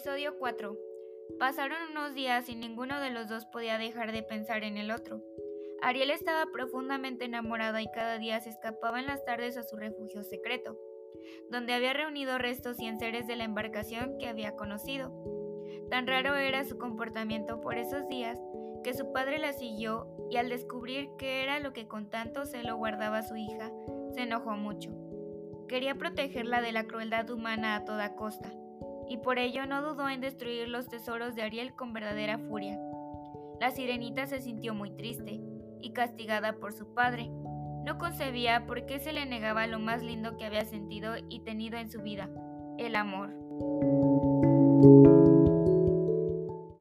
Episodio 4. Pasaron unos días y ninguno de los dos podía dejar de pensar en el otro. Ariel estaba profundamente enamorada y cada día se escapaba en las tardes a su refugio secreto, donde había reunido restos y enseres de la embarcación que había conocido. Tan raro era su comportamiento por esos días que su padre la siguió y al descubrir que era lo que con tanto celo guardaba su hija, se enojó mucho. Quería protegerla de la crueldad humana a toda costa y por ello no dudó en destruir los tesoros de Ariel con verdadera furia. La sirenita se sintió muy triste y castigada por su padre. No concebía por qué se le negaba lo más lindo que había sentido y tenido en su vida, el amor.